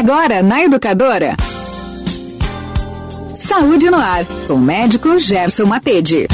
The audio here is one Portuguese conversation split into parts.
Agora na Educadora. Saúde no ar, com o médico Gerson Matede.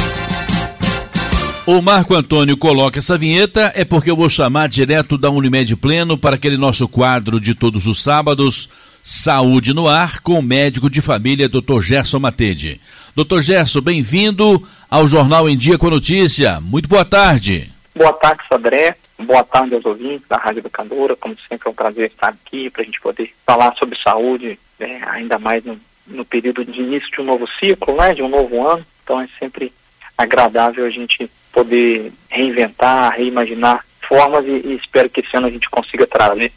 O Marco Antônio coloca essa vinheta é porque eu vou chamar direto da Unimed Pleno para aquele nosso quadro de todos os sábados, Saúde no Ar, com o médico de família, Dr. Gerson Matede. Dr. Gerson, bem-vindo ao Jornal em Dia com Notícia. Muito boa tarde. Boa tarde, Sodré. Boa tarde aos ouvintes da Rádio Educadora. Como sempre, é um prazer estar aqui para a gente poder falar sobre saúde, né, ainda mais no, no, período de início de um novo ciclo, né, de um novo ano. Então, é sempre agradável a gente poder reinventar, reimaginar formas e, e espero que esse ano a gente consiga trazer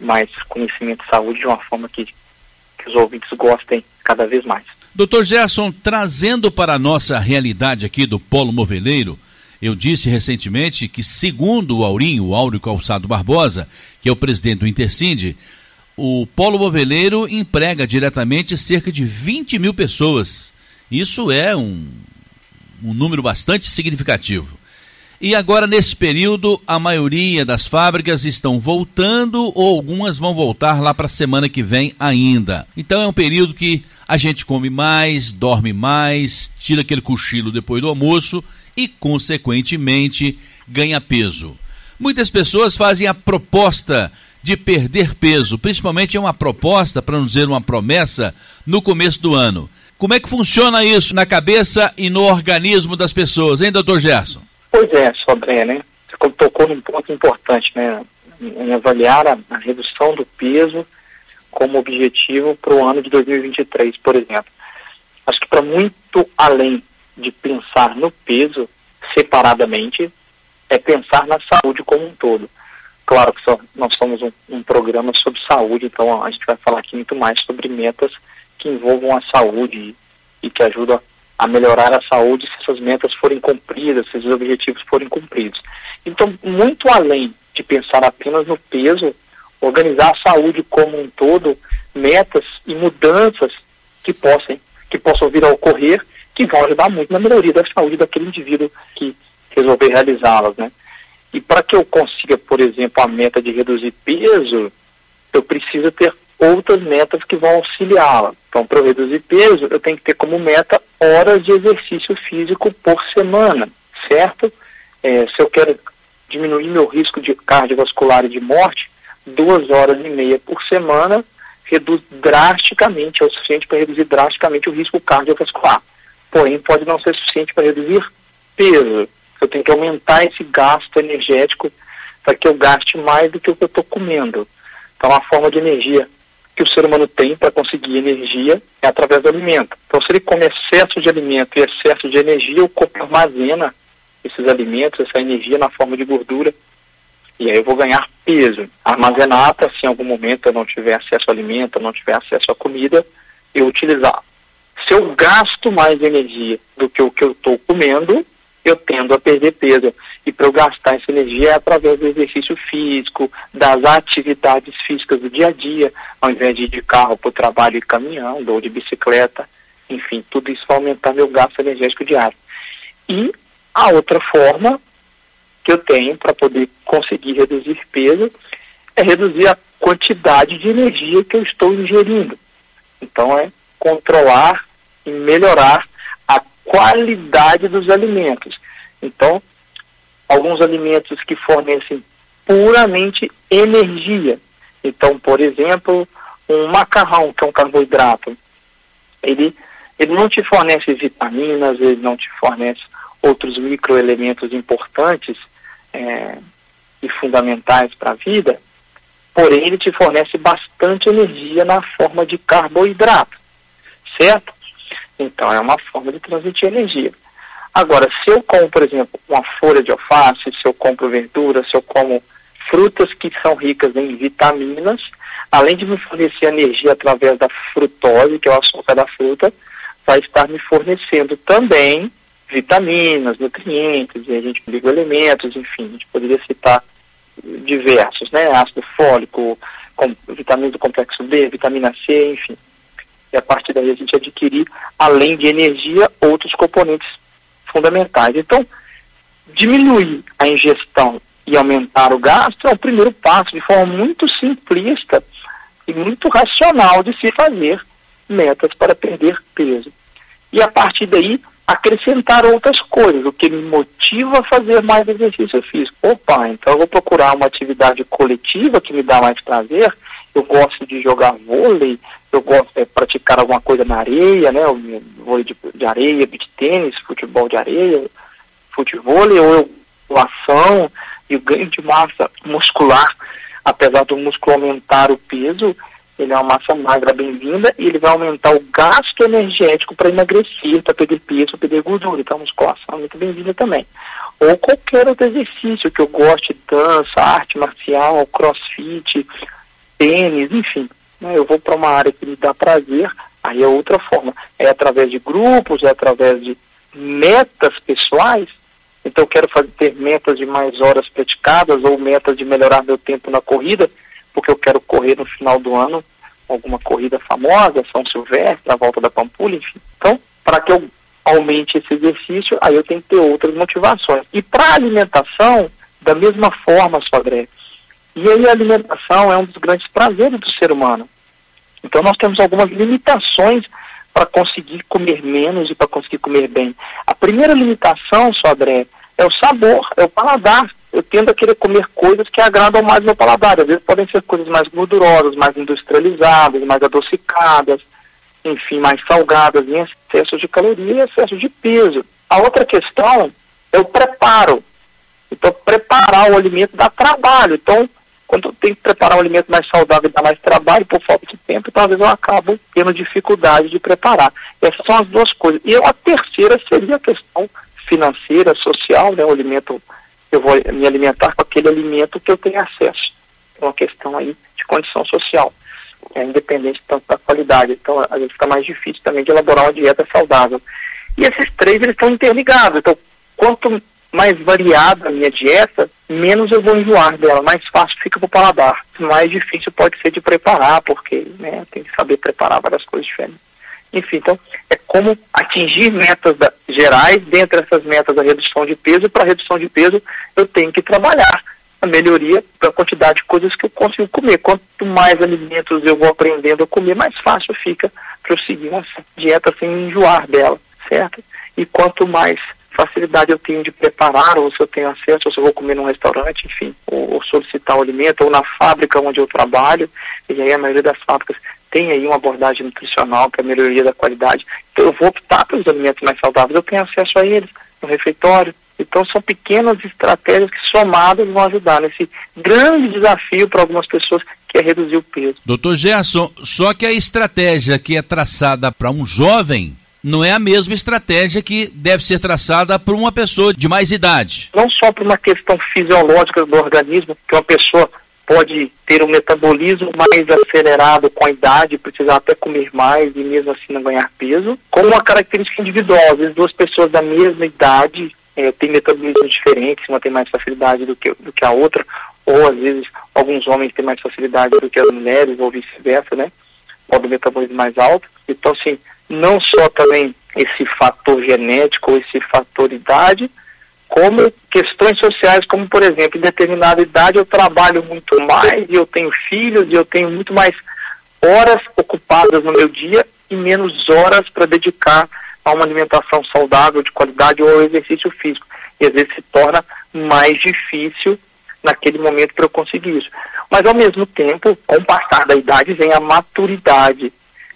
mais conhecimento de saúde de uma forma que, que os ouvintes gostem cada vez mais. Doutor Gerson, trazendo para a nossa realidade aqui do Polo Moveleiro, eu disse recentemente que, segundo o Aurinho, o Áureo Calçado Barbosa, que é o presidente do Intercinde, o Polo Moveleiro emprega diretamente cerca de 20 mil pessoas. Isso é um, um número bastante significativo. E agora, nesse período, a maioria das fábricas estão voltando ou algumas vão voltar lá para a semana que vem ainda. Então é um período que a gente come mais, dorme mais, tira aquele cochilo depois do almoço e, consequentemente, ganha peso. Muitas pessoas fazem a proposta de perder peso, principalmente é uma proposta, para não dizer uma promessa, no começo do ano. Como é que funciona isso na cabeça e no organismo das pessoas, hein, doutor Gerson? Pois é, Sobré, né? Você tocou num ponto importante, né? Em avaliar a, a redução do peso como objetivo para o ano de 2023, por exemplo. Acho que para muito além de pensar no peso separadamente é pensar na saúde como um todo. Claro que só, nós somos um, um, programa sobre saúde, então a gente vai falar aqui muito mais sobre metas que envolvam a saúde e, e que ajudam a melhorar a saúde se essas metas forem cumpridas, se esses objetivos forem cumpridos. Então, muito além de pensar apenas no peso, organizar a saúde como um todo, metas e mudanças que possam, que possam vir a ocorrer que vão ajudar muito na melhoria da saúde daquele indivíduo que resolver realizá-las, né? E para que eu consiga, por exemplo, a meta de reduzir peso, eu preciso ter outras metas que vão auxiliá-la. Então, para reduzir peso, eu tenho que ter como meta horas de exercício físico por semana, certo? É, se eu quero diminuir meu risco de cardiovascular e de morte, duas horas e meia por semana reduz drasticamente, é o suficiente para reduzir drasticamente o risco cardiovascular porém pode não ser suficiente para reduzir peso. Eu tenho que aumentar esse gasto energético para que eu gaste mais do que o que eu estou comendo. Então, a forma de energia que o ser humano tem para conseguir energia é através do alimento. Então, se ele come excesso de alimento e excesso de energia, o corpo armazena esses alimentos, essa energia na forma de gordura, e aí eu vou ganhar peso. Armazenar se em algum momento eu não tiver acesso ao alimento, não tiver acesso à comida, eu utilizar se eu gasto mais energia do que o que eu estou comendo, eu tendo a perder peso. E para eu gastar essa energia é através do exercício físico, das atividades físicas do dia a dia, ao invés de ir de carro para o trabalho e caminhando, ou de bicicleta, enfim, tudo isso vai aumentar meu gasto energético diário. E a outra forma que eu tenho para poder conseguir reduzir peso é reduzir a quantidade de energia que eu estou ingerindo. Então é controlar e melhorar a qualidade dos alimentos. Então, alguns alimentos que fornecem puramente energia. Então, por exemplo, um macarrão, que é um carboidrato, ele, ele não te fornece vitaminas, ele não te fornece outros microelementos importantes é, e fundamentais para a vida, porém ele te fornece bastante energia na forma de carboidrato, certo? Então, é uma forma de transmitir energia. Agora, se eu como, por exemplo, uma folha de alface, se eu compro verdura, se eu como frutas que são ricas em vitaminas, além de me fornecer energia através da frutose, que é o açúcar da fruta, vai estar me fornecendo também vitaminas, nutrientes, e a gente liga elementos, enfim, a gente poderia citar diversos, né? Ácido fólico, com, vitaminas do complexo B, vitamina C, enfim e a partir daí a gente adquirir, além de energia, outros componentes fundamentais. Então, diminuir a ingestão e aumentar o gasto é o primeiro passo, de forma muito simplista, e muito racional de se fazer metas para perder peso. E a partir daí, acrescentar outras coisas, o que me motiva a fazer mais exercício físico. Opa, então eu vou procurar uma atividade coletiva que me dá mais prazer. Eu gosto de jogar vôlei, eu gosto de praticar alguma coisa na areia, né? Vôlei de, de areia, beach tênis, futebol de areia, futebol, ou eu ação e o ganho de massa muscular, apesar do músculo aumentar o peso, ele é uma massa magra bem-vinda e ele vai aumentar o gasto energético para emagrecer, para perder peso, para perder gordura. Então, a musculação é muito bem-vinda também. Ou qualquer outro exercício que eu goste, dança, arte marcial, crossfit, tênis, enfim. Né? Eu vou para uma área que me dá prazer, aí é outra forma. É através de grupos, é através de metas pessoais. Então, eu quero fazer, ter metas de mais horas praticadas ou metas de melhorar meu tempo na corrida porque eu quero correr no final do ano alguma corrida famosa, São Silvestre, a volta da Pampulha, enfim. Então, para que eu aumente esse exercício, aí eu tenho que ter outras motivações. E para alimentação, da mesma forma, Sodré. E aí a alimentação é um dos grandes prazeres do ser humano. Então nós temos algumas limitações para conseguir comer menos e para conseguir comer bem. A primeira limitação, Sodré, é o sabor, é o paladar eu tendo a querer comer coisas que agradam mais meu paladar. Às vezes podem ser coisas mais gordurosas, mais industrializadas, mais adocicadas, enfim, mais salgadas, em excesso de caloria e excesso de peso. A outra questão é o preparo. Então, preparar o alimento dá trabalho. Então, quando eu tenho que preparar um alimento mais saudável dá mais trabalho, por falta de tempo, talvez eu acabo tendo dificuldade de preparar. Essas são as duas coisas. E a terceira seria a questão financeira, social, né? O alimento eu vou me alimentar com aquele alimento que eu tenho acesso. É uma questão aí de condição social, é independente tanto da qualidade. Então, às vezes fica mais difícil também de elaborar uma dieta saudável. E esses três, eles estão interligados. Então, quanto mais variada a minha dieta, menos eu vou enjoar dela, mais fácil fica para o paladar. Mais difícil pode ser de preparar, porque né, tem que saber preparar várias coisas diferentes. Enfim, então, é como atingir metas da, gerais, dentre essas metas, a redução de peso, para redução de peso eu tenho que trabalhar a melhoria da quantidade de coisas que eu consigo comer. Quanto mais alimentos eu vou aprendendo a comer, mais fácil fica para eu seguir uma dieta sem enjoar dela, certo? E quanto mais facilidade eu tenho de preparar, ou se eu tenho acesso, ou se eu vou comer num restaurante, enfim, ou, ou solicitar o alimento, ou na fábrica onde eu trabalho, e aí a maioria das fábricas tem aí uma abordagem nutricional para melhoria da qualidade. Então, eu vou optar pelos alimentos mais saudáveis, eu tenho acesso a eles no refeitório. Então são pequenas estratégias que somadas vão ajudar nesse grande desafio para algumas pessoas que é reduzir o peso. Doutor Gerson, só que a estratégia que é traçada para um jovem não é a mesma estratégia que deve ser traçada para uma pessoa de mais idade. Não só por uma questão fisiológica do organismo, que uma pessoa pode ter um metabolismo mais acelerado com a idade, precisar até comer mais e mesmo assim não ganhar peso, como uma característica individual. Às vezes duas pessoas da mesma idade é, têm metabolismos diferentes, uma tem mais facilidade do que, do que a outra, ou às vezes alguns homens têm mais facilidade do que as mulheres, ou vice-versa, né? Ou metabolismo mais alto. Então, assim, não só também esse fator genético ou esse fator idade, como questões sociais, como por exemplo, em determinada idade eu trabalho muito mais e eu tenho filhos e eu tenho muito mais horas ocupadas no meu dia e menos horas para dedicar a uma alimentação saudável, de qualidade ou ao exercício físico. E às vezes se torna mais difícil naquele momento para eu conseguir isso. Mas ao mesmo tempo, com o passar da idade vem a maturidade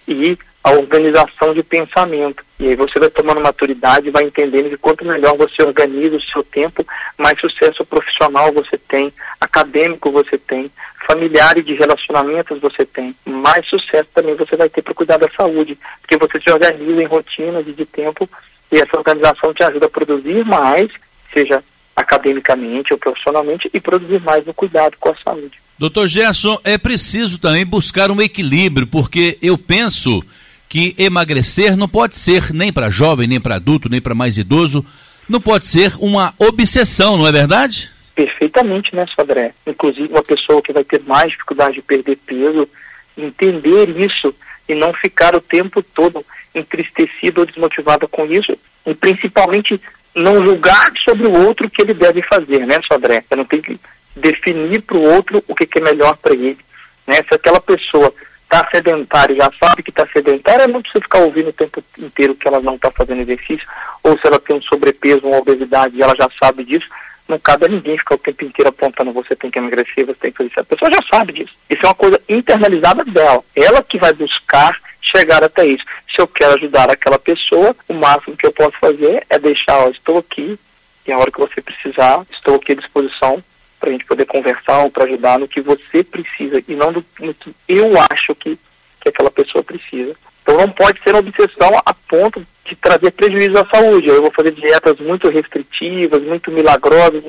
e a organização de pensamento. E aí você vai tomando maturidade vai entendendo que quanto melhor você organiza o seu tempo, mais sucesso profissional você tem, acadêmico você tem, familiar e de relacionamentos você tem, mais sucesso também você vai ter para cuidar da saúde, porque você se organiza em rotinas e de tempo e essa organização te ajuda a produzir mais, seja academicamente ou profissionalmente, e produzir mais no cuidado com a saúde. Doutor Gerson, é preciso também buscar um equilíbrio, porque eu penso que emagrecer não pode ser nem para jovem, nem para adulto, nem para mais idoso, não pode ser uma obsessão, não é verdade? Perfeitamente, né, Sodré? Inclusive, uma pessoa que vai ter mais dificuldade de perder peso, entender isso e não ficar o tempo todo entristecido ou desmotivado com isso, e principalmente não julgar sobre o outro o que ele deve fazer, né, Sodré? Eu não tenho que definir para o outro o que, que é melhor para ele Né? Se aquela pessoa está sedentária e já sabe que está sedentária, não precisa ficar ouvindo o tempo inteiro que ela não está fazendo exercício, ou se ela tem um sobrepeso, uma obesidade e ela já sabe disso, não cabe a ninguém ficar o tempo inteiro apontando você tem que emagrecer, você tem que fazer isso. A pessoa já sabe disso. Isso é uma coisa internalizada dela. Ela que vai buscar chegar até isso. Se eu quero ajudar aquela pessoa, o máximo que eu posso fazer é deixar, ó, estou aqui, e a hora que você precisar, estou aqui à disposição para a gente poder conversar ou para ajudar no que você precisa e não no, no que eu acho que, que aquela pessoa precisa. Então não pode ser uma obsessão a ponto de trazer prejuízo à saúde. Eu vou fazer dietas muito restritivas, muito milagrosas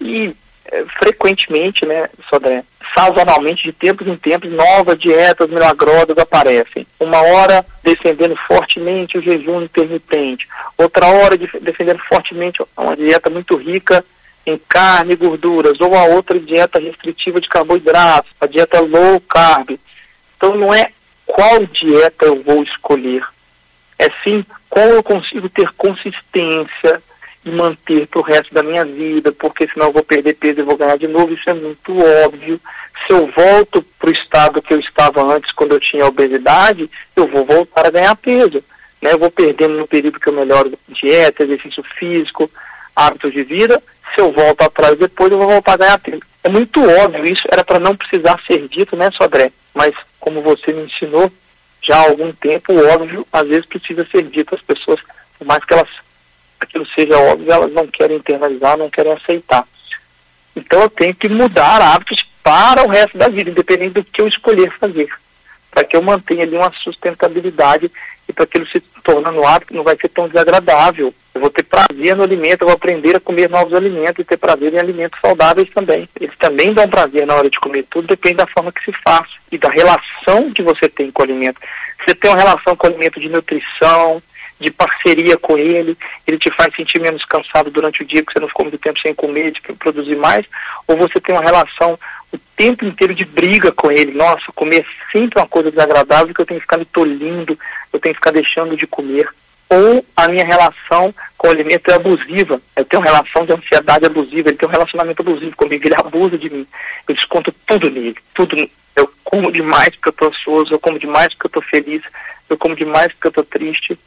e é, frequentemente, né, Sodré, sazonalmente, de tempos em tempos, novas dietas milagrosas aparecem. Uma hora defendendo fortemente o jejum intermitente, outra hora de, defendendo fortemente uma dieta muito rica em carne e gorduras, ou a outra dieta restritiva de carboidratos, a dieta low carb. Então não é qual dieta eu vou escolher, é sim qual eu consigo ter consistência e manter para o resto da minha vida, porque senão eu vou perder peso e vou ganhar de novo, isso é muito óbvio. Se eu volto para o estado que eu estava antes, quando eu tinha obesidade, eu vou voltar a ganhar peso. Né? Eu vou perdendo no período que eu melhoro dieta, exercício físico, hábitos de vida, se eu volto atrás depois, eu vou voltar a ganhar tempo. É muito óbvio isso, era para não precisar ser dito, né, Sodré? Mas, como você me ensinou, já há algum tempo, óbvio, às vezes precisa ser dito. As pessoas, por mais que elas, aquilo seja óbvio, elas não querem internalizar, não querem aceitar. Então eu tenho que mudar hábitos para o resto da vida, independente do que eu escolher fazer. Para que eu mantenha ali uma sustentabilidade e para aquilo se tornando hábito, não vai ser tão desagradável. Eu vou ter prazer no alimento, eu vou aprender a comer novos alimentos e ter prazer em alimentos saudáveis também. Eles também dão prazer na hora de comer, tudo depende da forma que se faz e da relação que você tem com o alimento. Você tem uma relação com o alimento de nutrição, de parceria com ele, ele te faz sentir menos cansado durante o dia, porque você não ficou muito tempo sem comer, de produzir mais, ou você tem uma relação o tempo inteiro de briga com ele. Nossa, comer é sempre uma coisa desagradável que eu tenho que ficar me tolindo, eu tenho que ficar deixando de comer. Ou a minha relação com o alimento é abusiva. Eu tenho relação de ansiedade abusiva, ele tem um relacionamento abusivo comigo, ele abusa de mim. Eu desconto tudo nele, tudo. Eu como demais porque eu estou ansioso, eu como demais porque eu estou feliz, eu como demais porque eu estou triste,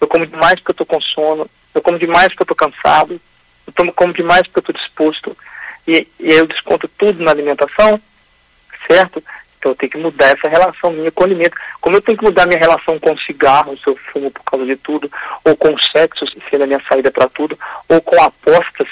eu como demais porque eu estou com sono, eu como demais porque eu estou cansado, eu como demais porque eu estou disposto e, e eu desconto tudo na alimentação, certo? Então eu tenho que mudar essa relação minha com o alimento. Como eu tenho que mudar minha relação com o cigarro, se eu fumo por causa de tudo, ou com o sexo, se é a minha saída para tudo, ou com apostas,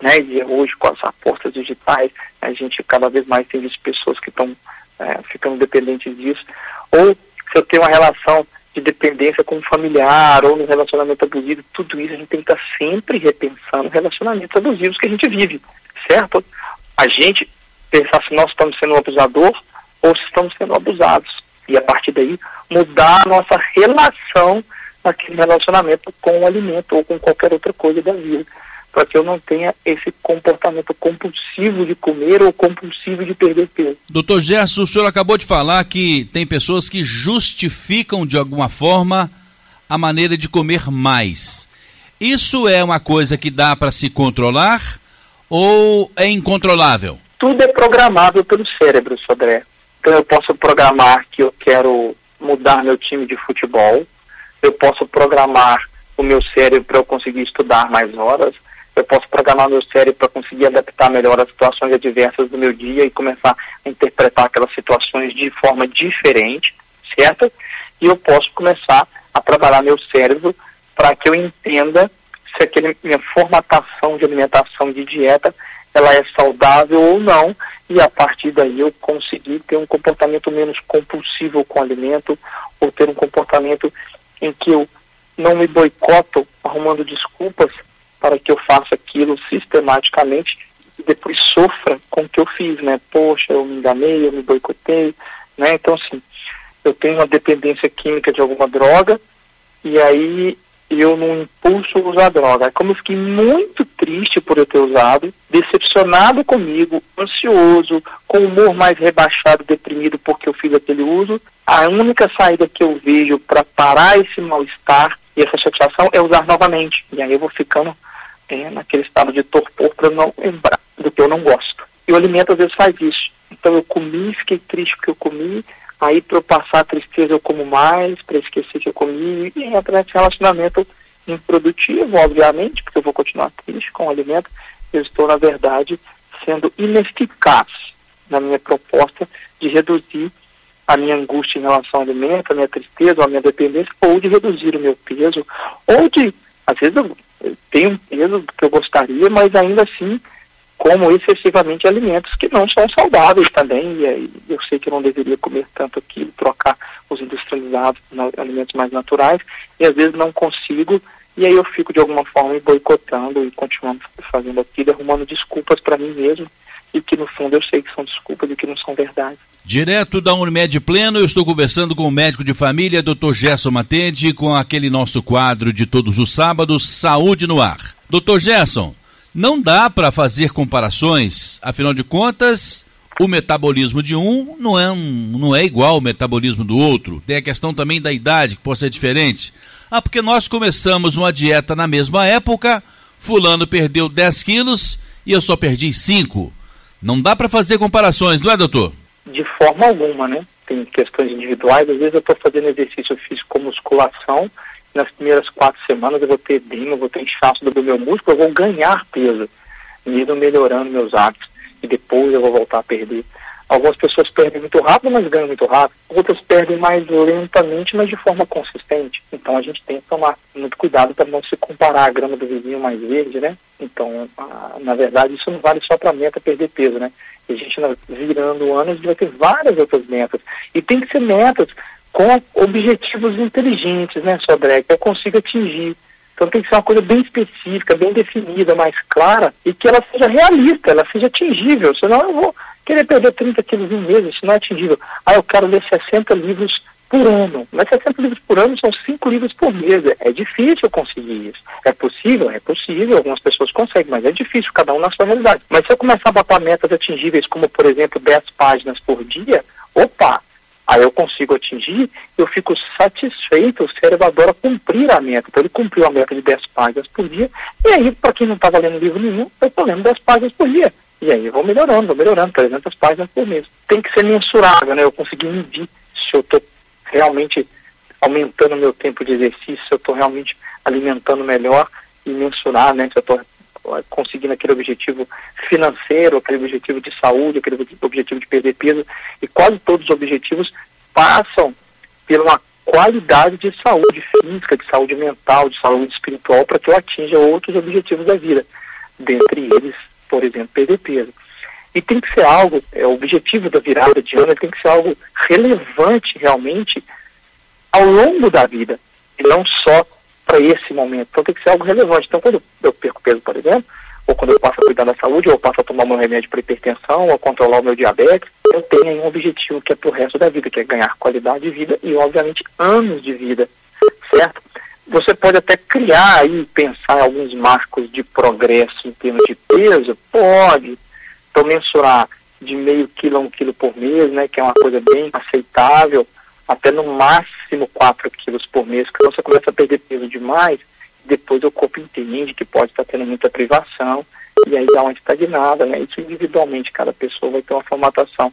né? E hoje com as apostas digitais, a gente cada vez mais tem visto pessoas que estão é, ficando dependentes disso. Ou se eu tenho uma relação de dependência com um familiar ou no relacionamento abusivo, tudo isso a gente tem que estar sempre repensando relacionamentos abusivos que a gente vive certo? A gente pensar se nós estamos sendo um abusador ou se estamos sendo abusados. E a partir daí mudar a nossa relação naquele relacionamento com o alimento ou com qualquer outra coisa da vida. Para que eu não tenha esse comportamento compulsivo de comer ou compulsivo de perder peso. Doutor Gerson, o senhor acabou de falar que tem pessoas que justificam de alguma forma a maneira de comer mais. Isso é uma coisa que dá para se controlar ou é incontrolável? Tudo é programável pelo cérebro, Sodré. Então eu posso programar que eu quero mudar meu time de futebol, eu posso programar o meu cérebro para eu conseguir estudar mais horas, eu posso programar meu cérebro para conseguir adaptar melhor as situações adversas do meu dia e começar a interpretar aquelas situações de forma diferente, certo? E eu posso começar a trabalhar meu cérebro para que eu entenda se aquela minha formatação de alimentação de dieta ela é saudável ou não, e a partir daí eu conseguir ter um comportamento menos compulsivo com o alimento, ou ter um comportamento em que eu não me boicoto arrumando desculpas para que eu faça aquilo sistematicamente e depois sofra com o que eu fiz, né? Poxa, eu me enganei, eu me boicotei, né? Então, assim, eu tenho uma dependência química de alguma droga e aí eu não impulso usar droga. Como eu fiquei muito triste por eu ter usado, decepcionado comigo, ansioso, com o humor mais rebaixado, deprimido porque eu fiz aquele uso, a única saída que eu vejo para parar esse mal-estar e essa chateação é usar novamente. E aí eu vou ficando é, naquele estado de torpor para não lembrar do que eu não gosto. E o alimento às vezes faz isso. Então eu comi, fiquei triste porque eu comi, aí para eu passar a tristeza eu como mais, para esquecer que eu comi, e entra nesse relacionamento improdutivo, obviamente, porque eu vou continuar triste com o alimento, eu estou, na verdade, sendo ineficaz na minha proposta de reduzir a minha angústia em relação ao alimento, a minha tristeza, a minha dependência, ou de reduzir o meu peso, ou de, às vezes eu tenho um peso que eu gostaria, mas ainda assim como excessivamente alimentos que não são saudáveis também, e eu sei que eu não deveria comer tanto aquilo, trocar os industrializados por alimentos mais naturais, e às vezes não consigo, e aí eu fico de alguma forma boicotando e continuando fazendo aquilo, arrumando desculpas para mim mesmo, e que no fundo eu sei que são desculpas e que não são verdade. Direto da Unimed Pleno, eu estou conversando com o médico de família, Dr. Gerson Matende, com aquele nosso quadro de todos os sábados, Saúde no Ar. Dr. Gerson, não dá para fazer comparações, afinal de contas, o metabolismo de um não é, um, não é igual ao metabolismo do outro. Tem a questão também da idade, que pode ser diferente. Ah, porque nós começamos uma dieta na mesma época, fulano perdeu 10 quilos e eu só perdi 5. Não dá para fazer comparações, não é, doutor? De forma alguma, né? Tem questões individuais, às vezes eu estou fazendo exercício físico com musculação nas primeiras quatro semanas eu vou ter edema, vou ter inchaço do meu músculo, eu vou ganhar peso, mesmo melhorando meus hábitos, e depois eu vou voltar a perder. Algumas pessoas perdem muito rápido, mas ganham muito rápido. Outras perdem mais lentamente, mas de forma consistente. Então a gente tem que tomar muito cuidado para não se comparar a grama do vizinho mais verde, né? Então, a, na verdade, isso não vale só para a meta perder peso, né? A gente, virando o ano, a gente vai ter várias outras metas. E tem que ser metas com objetivos inteligentes, né, Sodré, que eu consiga atingir. Então tem que ser uma coisa bem específica, bem definida, mais clara e que ela seja realista, ela seja atingível. Senão eu vou querer perder 30 quilos em mês, isso não é atingível. Ah, eu quero ler 60 livros por ano. Mas 60 livros por ano são 5 livros por mês. É difícil conseguir isso. É possível? É possível. Algumas pessoas conseguem, mas é difícil, cada um na sua realidade. Mas se eu começar a botar metas atingíveis, como por exemplo 10 páginas por dia, opa, aí eu consigo atingir, eu fico satisfeito, o cérebro adora cumprir a meta. Então ele cumpriu a meta de 10 páginas por dia, e aí, para quem não estava lendo livro nenhum, eu estou lendo 10 páginas por dia. E aí eu vou melhorando, vou melhorando, 300 páginas por mês. Tem que ser mensurável, né? Eu conseguir medir se eu estou realmente aumentando o meu tempo de exercício, se eu estou realmente alimentando melhor e mensurar, né? Se eu estou conseguindo aquele objetivo financeiro, aquele objetivo de saúde, aquele objetivo de perder peso, e quase todos os objetivos passam pela qualidade de saúde física, de saúde mental, de saúde espiritual, para que eu atinja outros objetivos da vida, dentre eles, por exemplo, perder peso. E tem que ser algo, é, o objetivo da virada de ano tem que ser algo relevante realmente ao longo da vida, e não só para esse momento. Então tem que ser algo relevante. Então quando eu perco peso, por exemplo, ou quando eu passo a cuidar da saúde, ou passo a tomar meu remédio para hipertensão, ou controlar o meu diabetes, eu tenho aí um objetivo que é para o resto da vida, que é ganhar qualidade de vida e, obviamente, anos de vida, certo? Você pode até criar aí, pensar em alguns marcos de progresso em termos de peso, pode. Então, mensurar de meio quilo a um quilo por mês, né, que é uma coisa bem aceitável, até no máximo 4 quilos por mês, que você começa a perder peso demais, depois o corpo entende que pode estar tendo muita privação, e aí dá uma estagnada, né? Isso individualmente, cada pessoa vai ter uma formatação.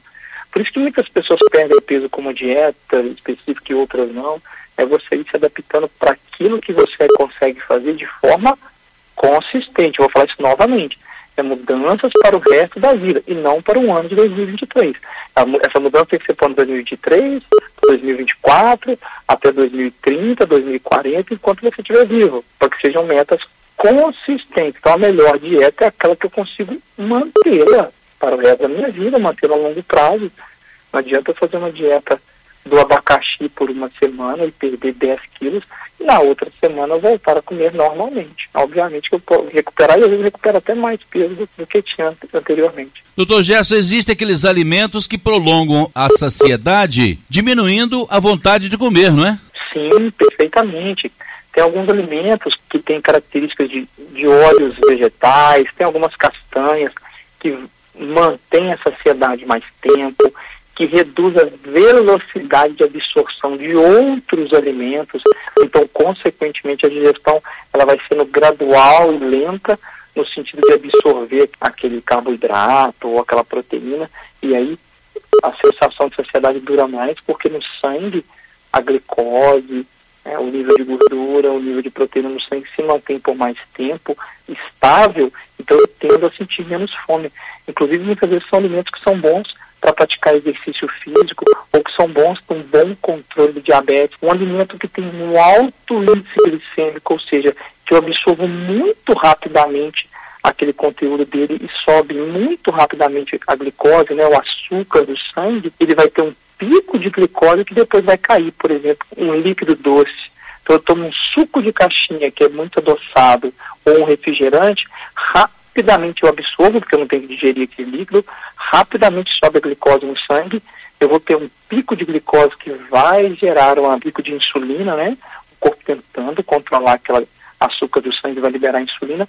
Por isso que muitas pessoas perdem peso como dieta específica e outras não, é você ir se adaptando para aquilo que você consegue fazer de forma consistente. Eu vou falar isso novamente é mudanças para o resto da vida e não para o ano de 2023. Essa mudança tem que ser para o ano 2023, 2024, até 2030, 2040, enquanto você estiver vivo, para que sejam metas consistentes. Então, a melhor dieta é aquela que eu consigo mantê-la para o resto da minha vida, mantê-la a longo prazo. Não adianta fazer uma dieta do abacaxi por uma semana e perder 10 quilos, na outra semana voltar a comer normalmente. Obviamente que eu posso recuperar e às vezes recupero até mais peso do, do que tinha anteriormente. Doutor Gerson, existem aqueles alimentos que prolongam a saciedade, diminuindo a vontade de comer, não é? Sim, perfeitamente. Tem alguns alimentos que têm características de, de óleos vegetais, tem algumas castanhas que mantêm a saciedade mais tempo, que reduz a velocidade de absorção de outros alimentos. Então, consequentemente, a digestão ela vai sendo gradual e lenta no sentido de absorver aquele carboidrato ou aquela proteína E aí a sensação de saciedade dura mais, porque no sangue a glicose, é, o nível de gordura, o nível de proteína no sangue se mantém por mais tempo estável, então eu tendo a sentir menos fome. Inclusive, muitas vezes são alimentos que são bons para praticar exercício físico ou que são bons para um bom controle de diabetes. Um alimento que tem um alto índice glicêmico, ou seja, que eu absorvo muito rapidamente aquele conteúdo dele e sobe muito rapidamente a glicose, né, o açúcar do sangue, ele vai ter um pico de glicose que depois vai cair, por exemplo, um líquido doce. Então eu tomo um suco de caixinha que é muito adoçado ou um refrigerante, rapidamente eu absorvo, porque eu não tenho que digerir aquele líquido, rapidamente sobe a glicose no sangue, eu vou ter um pico de glicose que vai gerar um pico de insulina, né? O corpo tentando controlar aquele açúcar do sangue vai liberar insulina,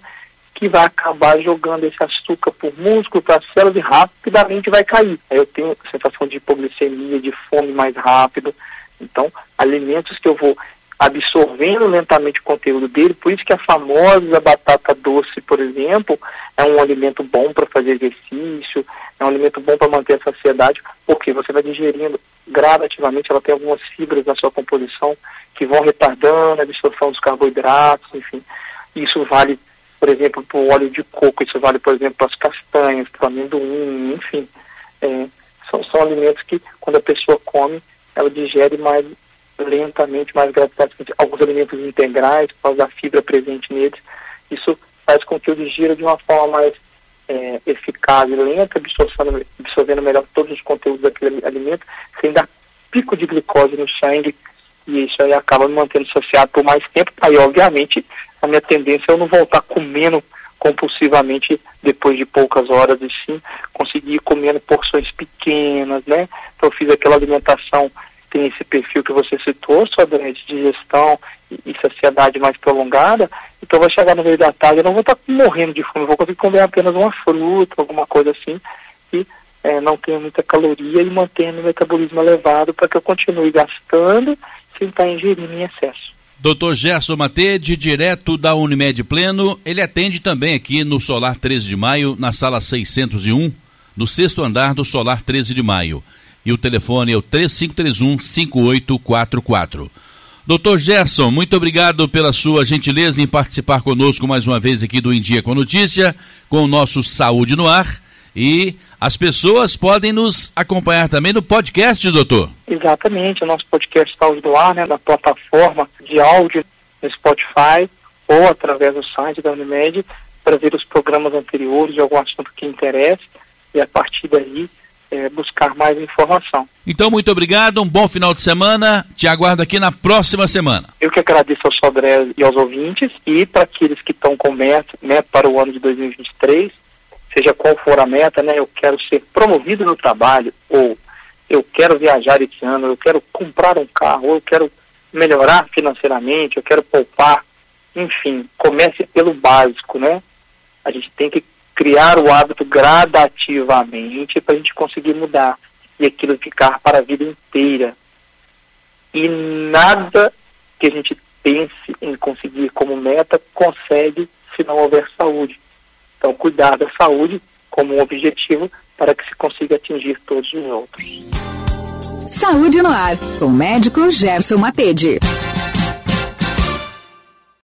que vai acabar jogando esse açúcar por músculo, para as células e rapidamente vai cair. Aí eu tenho sensação de hipoglicemia, de fome mais rápido. Então, alimentos que eu vou absorvendo lentamente o conteúdo dele, por isso que a famosa batata doce, por exemplo, é um alimento bom para fazer exercício, é um alimento bom para manter a saciedade, porque você vai digerindo gradativamente, ela tem algumas fibras na sua composição que vão retardando a absorção dos carboidratos, enfim. Isso vale por exemplo, para o óleo de coco, isso vale, por exemplo, para as castanhas, para o amendoim, enfim. É, são, são alimentos que, quando a pessoa come, ela digere mais lentamente, mais gradativamente. Alguns alimentos integrais, por causa da fibra presente neles, isso faz com que eu digira de uma forma mais é, eficaz e lenta, absorvendo, absorvendo melhor todos os conteúdos daquele alimento, sem dar pico de glicose no sangue, e isso aí acaba me mantendo associado por mais tempo. Aí, obviamente, a minha tendência é eu não voltar comendo compulsivamente depois de poucas horas, e sim conseguir ir comendo porções pequenas, né? Então, eu fiz aquela alimentação, tem esse perfil que você citou, só de digestão e, saciedade mais prolongada, então vai chegar no meio da tarde, eu não vou estar morrendo de fome, vou conseguir comer apenas uma fruta, alguma coisa assim, e é, não tenha muita caloria e mantendo o metabolismo elevado para que eu continue gastando sem estar ingerindo em excesso. Dr. Gerson Matede, direto da Unimed Pleno, ele atende também aqui no Solar 13 de Maio, na sala 601, no sexto andar do Solar 13 de Maio. E o telefone é o 3531-5844. Doutor Gerson, muito obrigado pela sua gentileza em participar conosco mais uma vez aqui do Em Dia com Notícia, com o nosso Saúde no Ar. E as pessoas podem nos acompanhar também no podcast, doutor. Exatamente, o nosso podcast está no ar, né, na plataforma de áudio no Spotify ou através do site da Unimed para ver os programas anteriores de algum assunto que interesse e a partir daí é, buscar mais informação. Então, muito obrigado, um bom final de semana. Te aguardo aqui na próxima semana. Eu que agradeço ao Sodré e aos ouvintes e para aqueles que estão com meta né, para o ano de 2023 seja qual for a meta, né? Eu quero ser promovido no trabalho, ou eu quero viajar esse ano, eu quero comprar um carro, ou eu quero melhorar financeiramente, eu quero poupar. Enfim, comece pelo básico, né? A gente tem que criar o hábito gradativamente para a gente conseguir mudar e aquilo ficar para a vida inteira. E nada que a gente pense em conseguir como meta consegue se não houver saúde. Então, cuidar da saúde como um objetivo para que se consiga atingir todos os outros. Saúde no ar, com o médico Gerson Matede.